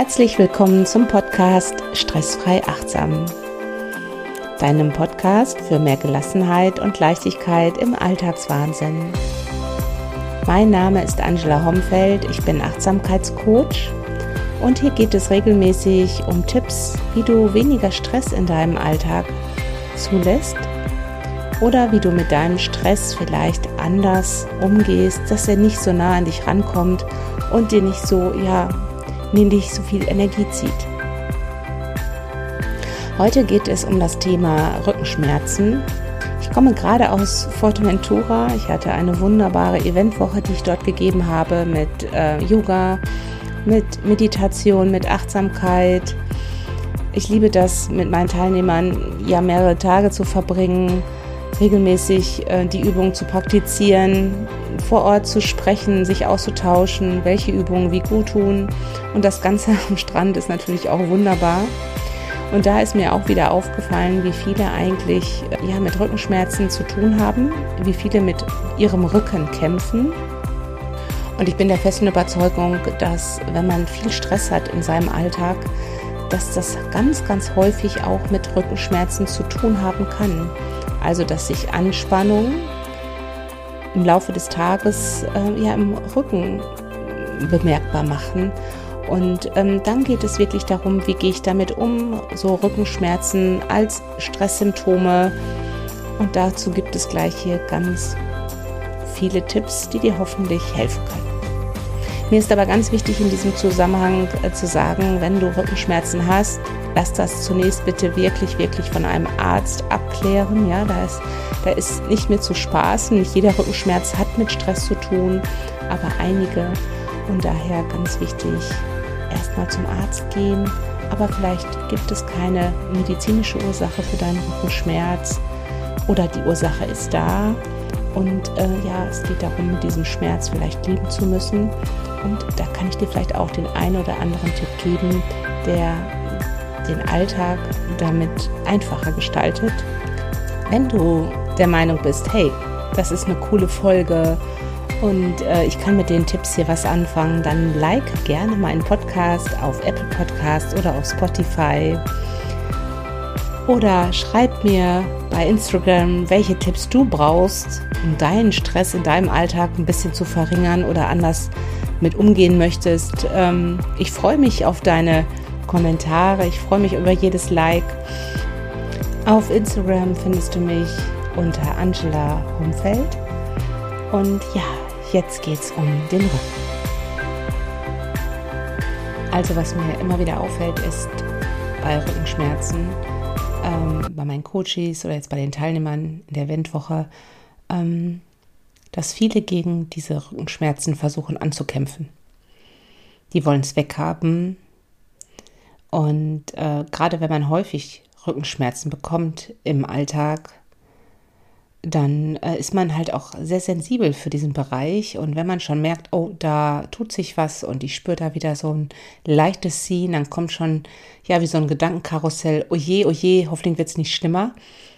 Herzlich willkommen zum Podcast Stressfrei Achtsam, deinem Podcast für mehr Gelassenheit und Leichtigkeit im Alltagswahnsinn. Mein Name ist Angela Homfeld, ich bin Achtsamkeitscoach und hier geht es regelmäßig um Tipps, wie du weniger Stress in deinem Alltag zulässt oder wie du mit deinem Stress vielleicht anders umgehst, dass er nicht so nah an dich rankommt und dir nicht so, ja, in dich so viel Energie zieht. Heute geht es um das Thema Rückenschmerzen. Ich komme gerade aus Forteventura. Ich hatte eine wunderbare Eventwoche, die ich dort gegeben habe mit äh, Yoga, mit Meditation, mit Achtsamkeit. Ich liebe das, mit meinen Teilnehmern ja mehrere Tage zu verbringen, regelmäßig äh, die Übungen zu praktizieren, vor Ort zu sprechen, sich auszutauschen, welche Übungen wie gut tun. Und das Ganze am Strand ist natürlich auch wunderbar. Und da ist mir auch wieder aufgefallen, wie viele eigentlich ja, mit Rückenschmerzen zu tun haben, wie viele mit ihrem Rücken kämpfen. Und ich bin der festen Überzeugung, dass wenn man viel Stress hat in seinem Alltag, dass das ganz, ganz häufig auch mit Rückenschmerzen zu tun haben kann. Also dass sich Anspannung im Laufe des Tages äh, ja im Rücken bemerkbar machen. Und ähm, dann geht es wirklich darum, wie gehe ich damit um, so Rückenschmerzen als Stresssymptome. Und dazu gibt es gleich hier ganz viele Tipps, die dir hoffentlich helfen können. Mir ist aber ganz wichtig in diesem Zusammenhang äh, zu sagen, wenn du Rückenschmerzen hast, lass das zunächst bitte wirklich, wirklich von einem Arzt abklären. Ja, da ist, da ist nicht mehr zu spaßen. Nicht jeder Rückenschmerz hat mit Stress zu tun, aber einige. Und daher ganz wichtig, erstmal zum Arzt gehen. Aber vielleicht gibt es keine medizinische Ursache für deinen Rückenschmerz oder die Ursache ist da. Und äh, ja, es geht darum, mit diesem Schmerz vielleicht leben zu müssen. Und da kann ich dir vielleicht auch den einen oder anderen Tipp geben, der den Alltag damit einfacher gestaltet. Wenn du der Meinung bist, hey, das ist eine coole Folge und äh, ich kann mit den Tipps hier was anfangen, dann like gerne meinen Podcast auf Apple Podcast oder auf Spotify. Oder schreib mir bei Instagram, welche Tipps du brauchst, um deinen Stress in deinem Alltag ein bisschen zu verringern oder anders mit umgehen möchtest. Ähm, ich freue mich auf deine Kommentare. Ich freue mich über jedes Like. Auf Instagram findest du mich unter Angela Humfeld. Und ja, jetzt geht's um den Rücken. Also was mir immer wieder auffällt, ist bei Rückenschmerzen, ähm, bei meinen Coaches oder jetzt bei den Teilnehmern in der Eventwoche, ähm, dass viele gegen diese Rückenschmerzen versuchen anzukämpfen. Die wollen es weghaben. Und äh, gerade wenn man häufig Rückenschmerzen bekommt im Alltag, dann äh, ist man halt auch sehr sensibel für diesen Bereich. Und wenn man schon merkt, oh, da tut sich was und ich spüre da wieder so ein leichtes Ziehen, dann kommt schon, ja, wie so ein Gedankenkarussell, oje, oje, hoffentlich wird es nicht schlimmer.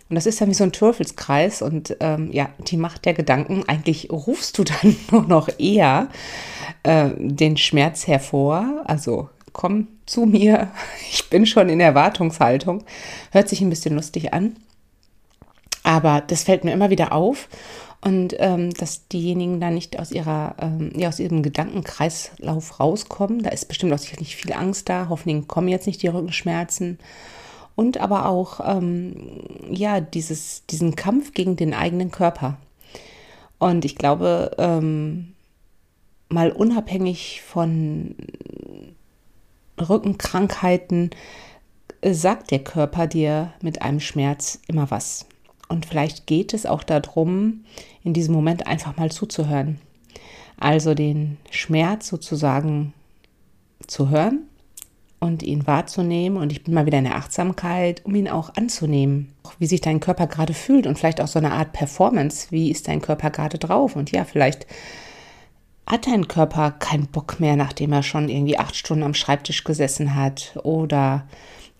Und das ist dann wie so ein Teufelskreis und ähm, ja, die Macht der Gedanken, eigentlich rufst du dann nur noch eher äh, den Schmerz hervor. Also komm zu mir, ich bin schon in Erwartungshaltung. Hört sich ein bisschen lustig an. Aber das fällt mir immer wieder auf. Und ähm, dass diejenigen da nicht aus ihrer, ähm, ja, aus ihrem Gedankenkreislauf rauskommen. Da ist bestimmt auch sicherlich viel Angst da. Hoffentlich kommen jetzt nicht die Rückenschmerzen. Und aber auch, ähm, ja, dieses, diesen Kampf gegen den eigenen Körper. Und ich glaube, ähm, mal unabhängig von Rückenkrankheiten, äh, sagt der Körper dir mit einem Schmerz immer was. Und vielleicht geht es auch darum, in diesem Moment einfach mal zuzuhören. Also den Schmerz sozusagen zu hören und ihn wahrzunehmen. Und ich bin mal wieder in der Achtsamkeit, um ihn auch anzunehmen. Wie sich dein Körper gerade fühlt und vielleicht auch so eine Art Performance. Wie ist dein Körper gerade drauf? Und ja, vielleicht hat dein Körper keinen Bock mehr, nachdem er schon irgendwie acht Stunden am Schreibtisch gesessen hat oder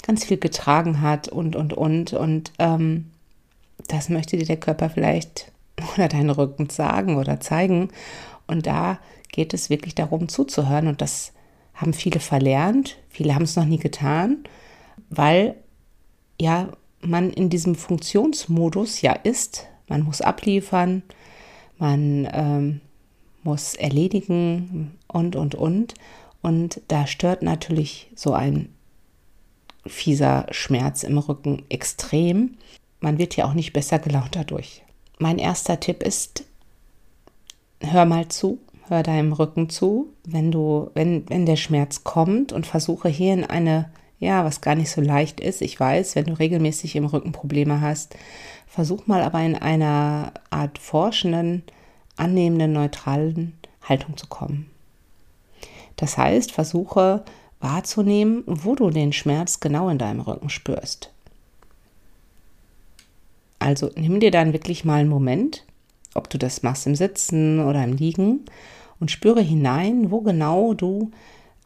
ganz viel getragen hat und, und, und. Und ähm, das möchte dir der Körper vielleicht oder dein Rücken sagen oder zeigen. Und da geht es wirklich darum zuzuhören. Und das haben viele verlernt, viele haben es noch nie getan, weil ja man in diesem Funktionsmodus ja ist. Man muss abliefern, man ähm, muss erledigen und, und, und. Und da stört natürlich so ein fieser Schmerz im Rücken extrem. Man wird ja auch nicht besser gelaunt dadurch. Mein erster Tipp ist, hör mal zu, hör deinem Rücken zu, wenn du, wenn, wenn der Schmerz kommt und versuche hier in eine, ja, was gar nicht so leicht ist. Ich weiß, wenn du regelmäßig im Rücken Probleme hast, versuch mal aber in einer Art forschenden, annehmenden, neutralen Haltung zu kommen. Das heißt, versuche wahrzunehmen, wo du den Schmerz genau in deinem Rücken spürst. Also nimm dir dann wirklich mal einen Moment, ob du das machst im Sitzen oder im Liegen und spüre hinein, wo genau du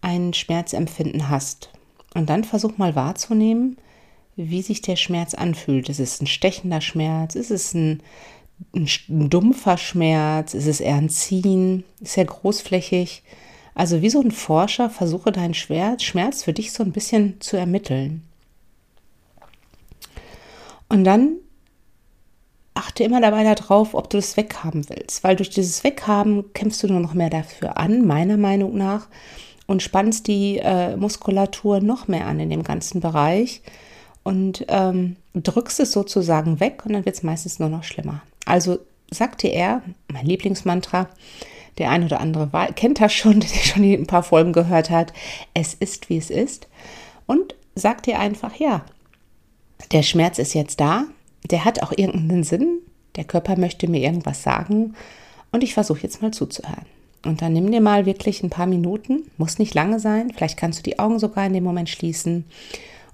ein Schmerzempfinden hast. Und dann versuch mal wahrzunehmen, wie sich der Schmerz anfühlt. Ist es ein stechender Schmerz? Ist es ein, ein, ein dumpfer Schmerz? Ist es eher ein Ziehen? Ist er großflächig? Also wie so ein Forscher versuche deinen Schmerz für dich so ein bisschen zu ermitteln. Und dann achte immer dabei darauf, ob du das weghaben willst, weil durch dieses Weghaben kämpfst du nur noch mehr dafür an, meiner Meinung nach, und spannst die äh, Muskulatur noch mehr an in dem ganzen Bereich und ähm, drückst es sozusagen weg und dann wird es meistens nur noch schlimmer. Also sagte er, mein Lieblingsmantra, der ein oder andere war, kennt das schon, der schon ein paar Folgen gehört hat. Es ist, wie es ist. Und sagt dir einfach, ja, der Schmerz ist jetzt da. Der hat auch irgendeinen Sinn. Der Körper möchte mir irgendwas sagen. Und ich versuche jetzt mal zuzuhören. Und dann nimm dir mal wirklich ein paar Minuten, muss nicht lange sein. Vielleicht kannst du die Augen sogar in dem Moment schließen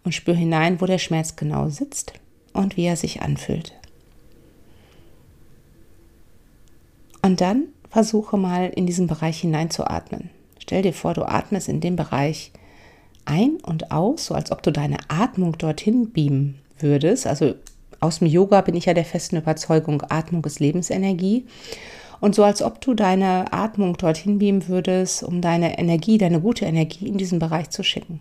und spür hinein, wo der Schmerz genau sitzt und wie er sich anfühlt. Und dann versuche mal in diesen Bereich hineinzuatmen. Stell dir vor, du atmest in dem Bereich ein und aus, so als ob du deine Atmung dorthin beamen würdest. Also aus dem Yoga bin ich ja der festen Überzeugung, Atmung ist Lebensenergie. Und so als ob du deine Atmung dorthin beamen würdest, um deine Energie, deine gute Energie in diesen Bereich zu schicken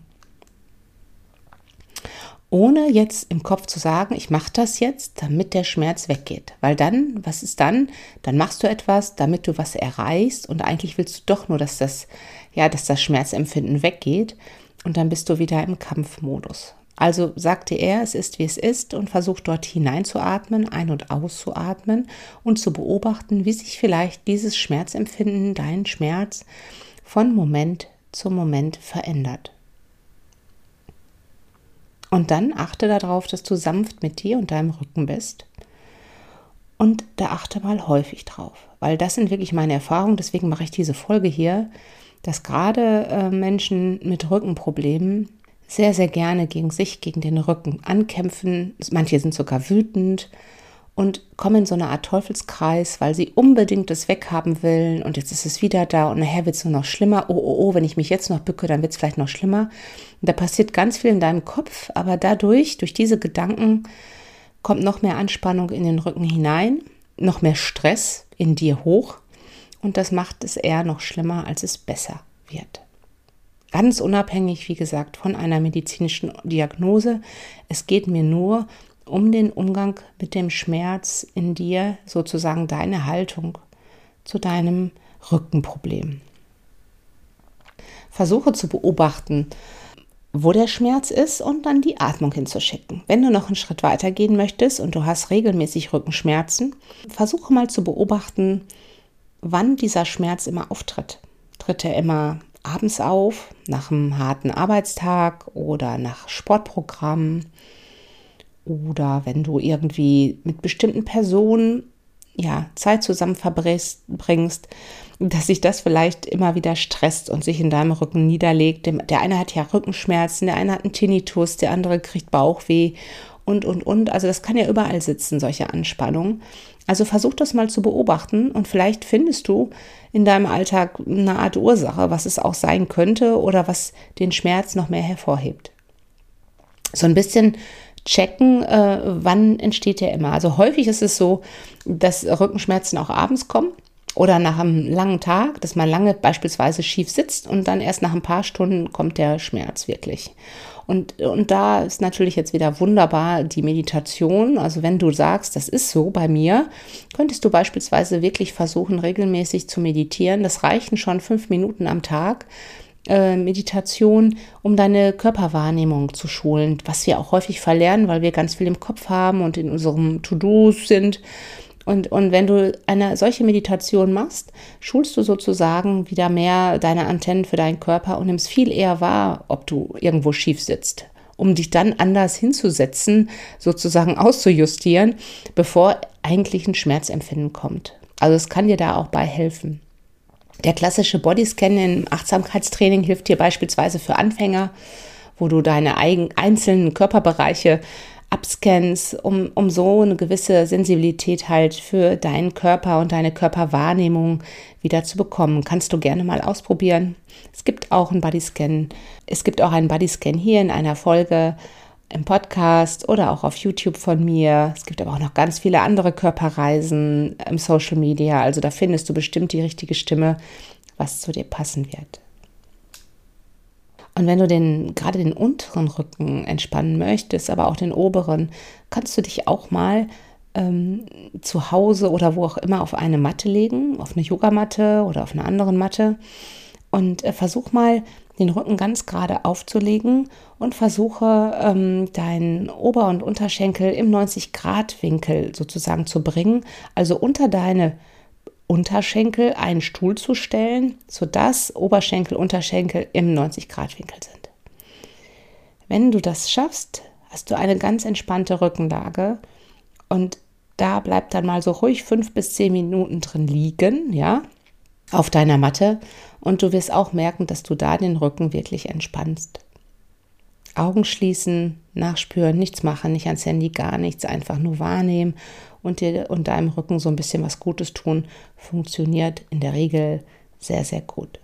ohne jetzt im Kopf zu sagen, ich mache das jetzt, damit der Schmerz weggeht. Weil dann, was ist dann? Dann machst du etwas, damit du was erreichst und eigentlich willst du doch nur, dass das, ja, dass das Schmerzempfinden weggeht und dann bist du wieder im Kampfmodus. Also sagte er, es ist wie es ist und versucht dort hineinzuatmen, ein- und auszuatmen und zu beobachten, wie sich vielleicht dieses Schmerzempfinden, dein Schmerz von Moment zu Moment verändert. Und dann achte darauf, dass du sanft mit dir und deinem Rücken bist. Und da achte mal häufig drauf, weil das sind wirklich meine Erfahrungen. Deswegen mache ich diese Folge hier, dass gerade äh, Menschen mit Rückenproblemen sehr, sehr gerne gegen sich, gegen den Rücken ankämpfen. Manche sind sogar wütend und kommen in so eine Art Teufelskreis, weil sie unbedingt das weghaben wollen und jetzt ist es wieder da und nachher wird es nur noch schlimmer. Oh, oh, oh, wenn ich mich jetzt noch bücke, dann wird es vielleicht noch schlimmer. Und da passiert ganz viel in deinem Kopf, aber dadurch, durch diese Gedanken, kommt noch mehr Anspannung in den Rücken hinein, noch mehr Stress in dir hoch und das macht es eher noch schlimmer, als es besser wird. Ganz unabhängig, wie gesagt, von einer medizinischen Diagnose. Es geht mir nur um den Umgang mit dem Schmerz in dir, sozusagen deine Haltung zu deinem Rückenproblem. Versuche zu beobachten, wo der Schmerz ist und dann die Atmung hinzuschicken. Wenn du noch einen Schritt weiter gehen möchtest und du hast regelmäßig Rückenschmerzen, versuche mal zu beobachten, wann dieser Schmerz immer auftritt. Tritt er immer abends auf, nach einem harten Arbeitstag oder nach Sportprogrammen? oder wenn du irgendwie mit bestimmten Personen ja, Zeit zusammen verbringst, dass sich das vielleicht immer wieder stresst und sich in deinem Rücken niederlegt. Der eine hat ja Rückenschmerzen, der eine hat einen Tinnitus, der andere kriegt Bauchweh und, und, und. Also das kann ja überall sitzen, solche Anspannungen. Also versuch das mal zu beobachten und vielleicht findest du in deinem Alltag eine Art Ursache, was es auch sein könnte oder was den Schmerz noch mehr hervorhebt. So ein bisschen checken, äh, wann entsteht der immer. Also häufig ist es so, dass Rückenschmerzen auch abends kommen. Oder nach einem langen Tag, dass man lange beispielsweise schief sitzt und dann erst nach ein paar Stunden kommt der Schmerz wirklich. Und, und da ist natürlich jetzt wieder wunderbar die Meditation. Also wenn du sagst, das ist so bei mir, könntest du beispielsweise wirklich versuchen, regelmäßig zu meditieren. Das reichen schon fünf Minuten am Tag. Äh, Meditation, um deine Körperwahrnehmung zu schulen, was wir auch häufig verlernen, weil wir ganz viel im Kopf haben und in unserem To-Dos sind. Und, und wenn du eine solche Meditation machst, schulst du sozusagen wieder mehr deine Antennen für deinen Körper und nimmst viel eher wahr, ob du irgendwo schief sitzt, um dich dann anders hinzusetzen, sozusagen auszujustieren, bevor eigentlich ein Schmerzempfinden kommt. Also es kann dir da auch bei helfen. Der klassische Bodyscan im Achtsamkeitstraining hilft dir beispielsweise für Anfänger, wo du deine eigen, einzelnen Körperbereiche abscannst, um, um so eine gewisse Sensibilität halt für deinen Körper und deine Körperwahrnehmung wieder zu bekommen. Kannst du gerne mal ausprobieren. Es gibt auch einen Bodyscan. Es gibt auch einen Bodyscan hier in einer Folge im Podcast oder auch auf YouTube von mir. Es gibt aber auch noch ganz viele andere Körperreisen im Social Media. Also da findest du bestimmt die richtige Stimme, was zu dir passen wird. Und wenn du den, gerade den unteren Rücken entspannen möchtest, aber auch den oberen, kannst du dich auch mal ähm, zu Hause oder wo auch immer auf eine Matte legen, auf eine Yogamatte oder auf eine andere Matte. Und äh, versuch mal, den Rücken ganz gerade aufzulegen und versuche, ähm, deinen Ober- und Unterschenkel im 90-Grad-Winkel sozusagen zu bringen, also unter deine Unterschenkel einen Stuhl zu stellen, sodass Oberschenkel, Unterschenkel im 90-Grad-Winkel sind. Wenn du das schaffst, hast du eine ganz entspannte Rückenlage und da bleibt dann mal so ruhig fünf bis zehn Minuten drin liegen, ja, auf deiner Matte und du wirst auch merken, dass du da den Rücken wirklich entspannst. Augen schließen, nachspüren, nichts machen, nicht ans Handy, gar nichts, einfach nur wahrnehmen und dir und deinem Rücken so ein bisschen was Gutes tun, funktioniert in der Regel sehr, sehr gut.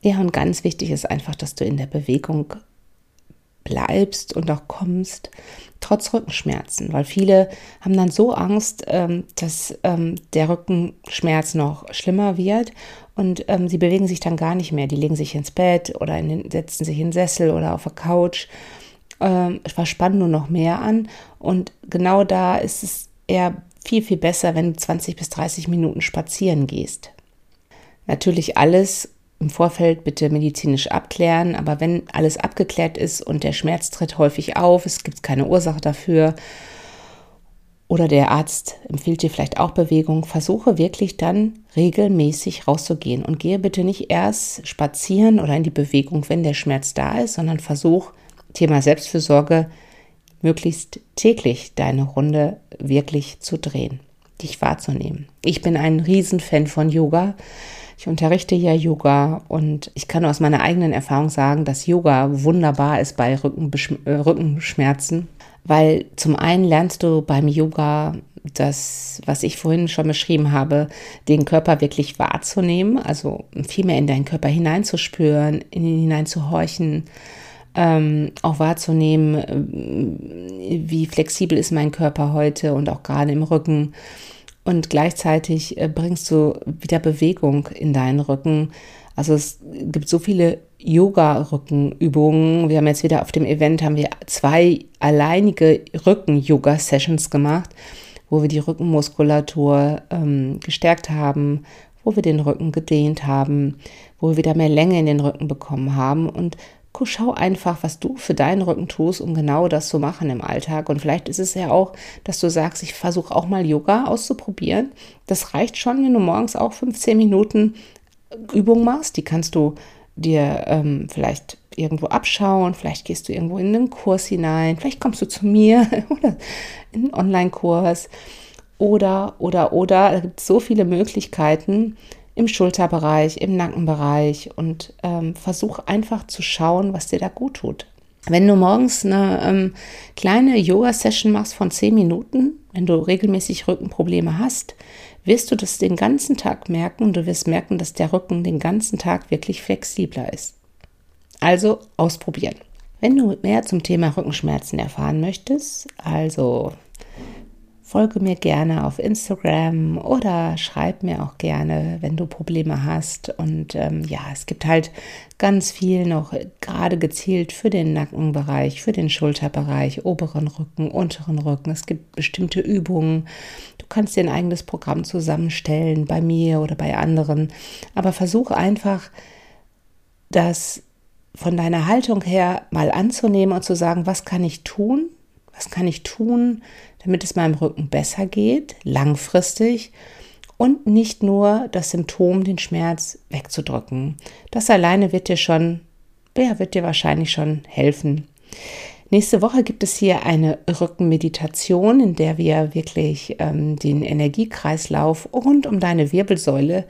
Ja, und ganz wichtig ist einfach, dass du in der Bewegung bleibst und auch kommst, trotz Rückenschmerzen, weil viele haben dann so Angst, ähm, dass ähm, der Rückenschmerz noch schlimmer wird und ähm, sie bewegen sich dann gar nicht mehr. Die legen sich ins Bett oder den, setzen sich in den Sessel oder auf der Couch ähm, verspannen nur noch mehr an. Und genau da ist es eher viel, viel besser, wenn du 20 bis 30 Minuten spazieren gehst. Natürlich alles im Vorfeld bitte medizinisch abklären, aber wenn alles abgeklärt ist und der Schmerz tritt häufig auf, es gibt keine Ursache dafür oder der Arzt empfiehlt dir vielleicht auch Bewegung, versuche wirklich dann regelmäßig rauszugehen und gehe bitte nicht erst spazieren oder in die Bewegung, wenn der Schmerz da ist, sondern versuch Thema Selbstfürsorge, möglichst täglich deine Runde wirklich zu drehen, dich wahrzunehmen. Ich bin ein Riesenfan von Yoga. Ich unterrichte ja Yoga und ich kann aus meiner eigenen Erfahrung sagen, dass Yoga wunderbar ist bei äh, Rückenschmerzen, weil zum einen lernst du beim Yoga das, was ich vorhin schon beschrieben habe, den Körper wirklich wahrzunehmen, also viel mehr in deinen Körper hineinzuspüren, in ihn hineinzuhorchen, ähm, auch wahrzunehmen, äh, wie flexibel ist mein Körper heute und auch gerade im Rücken. Und gleichzeitig äh, bringst du wieder Bewegung in deinen Rücken. Also es gibt so viele Yoga-Rückenübungen. Wir haben jetzt wieder auf dem Event haben wir zwei alleinige Rücken-Yoga-Sessions gemacht, wo wir die Rückenmuskulatur ähm, gestärkt haben, wo wir den Rücken gedehnt haben, wo wir wieder mehr Länge in den Rücken bekommen haben und schau einfach, was du für deinen Rücken tust, um genau das zu machen im Alltag. Und vielleicht ist es ja auch, dass du sagst, ich versuche auch mal Yoga auszuprobieren. Das reicht schon, wenn du morgens auch 15 Minuten Übung machst. Die kannst du dir ähm, vielleicht irgendwo abschauen, vielleicht gehst du irgendwo in einen Kurs hinein, vielleicht kommst du zu mir oder in einen Online-Kurs oder, oder, oder. Es gibt so viele Möglichkeiten, im Schulterbereich, im Nackenbereich und ähm, versuch einfach zu schauen, was dir da gut tut. Wenn du morgens eine ähm, kleine Yoga-Session machst von 10 Minuten, wenn du regelmäßig Rückenprobleme hast, wirst du das den ganzen Tag merken und du wirst merken, dass der Rücken den ganzen Tag wirklich flexibler ist. Also ausprobieren. Wenn du mehr zum Thema Rückenschmerzen erfahren möchtest, also folge mir gerne auf Instagram oder schreib mir auch gerne, wenn du Probleme hast. Und ähm, ja, es gibt halt ganz viel noch gerade gezielt für den Nackenbereich, für den Schulterbereich, oberen Rücken, unteren Rücken. Es gibt bestimmte Übungen. Du kannst dir ein eigenes Programm zusammenstellen, bei mir oder bei anderen. Aber versuch einfach, das von deiner Haltung her mal anzunehmen und zu sagen, was kann ich tun? Was kann ich tun, damit es meinem Rücken besser geht, langfristig und nicht nur das Symptom, den Schmerz wegzudrücken. Das alleine wird dir schon, ja, wird dir wahrscheinlich schon helfen. Nächste Woche gibt es hier eine Rückenmeditation, in der wir wirklich ähm, den Energiekreislauf rund um deine Wirbelsäule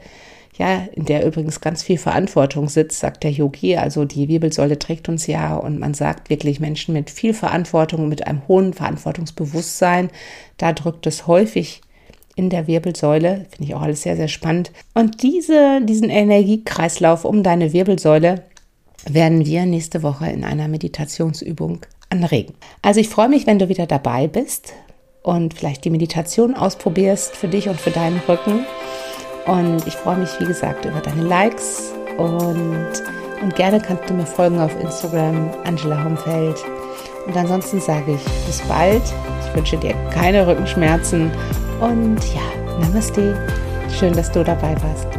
ja, in der übrigens ganz viel Verantwortung sitzt, sagt der Yogi. Also die Wirbelsäule trägt uns ja und man sagt wirklich Menschen mit viel Verantwortung, mit einem hohen Verantwortungsbewusstsein, da drückt es häufig in der Wirbelsäule. Finde ich auch alles sehr, sehr spannend. Und diese, diesen Energiekreislauf um deine Wirbelsäule werden wir nächste Woche in einer Meditationsübung anregen. Also ich freue mich, wenn du wieder dabei bist und vielleicht die Meditation ausprobierst für dich und für deinen Rücken. Und ich freue mich, wie gesagt, über deine Likes und, und gerne kannst du mir folgen auf Instagram, Angela Homfeld. Und ansonsten sage ich bis bald. Ich wünsche dir keine Rückenschmerzen und ja, Namaste. Schön, dass du dabei warst.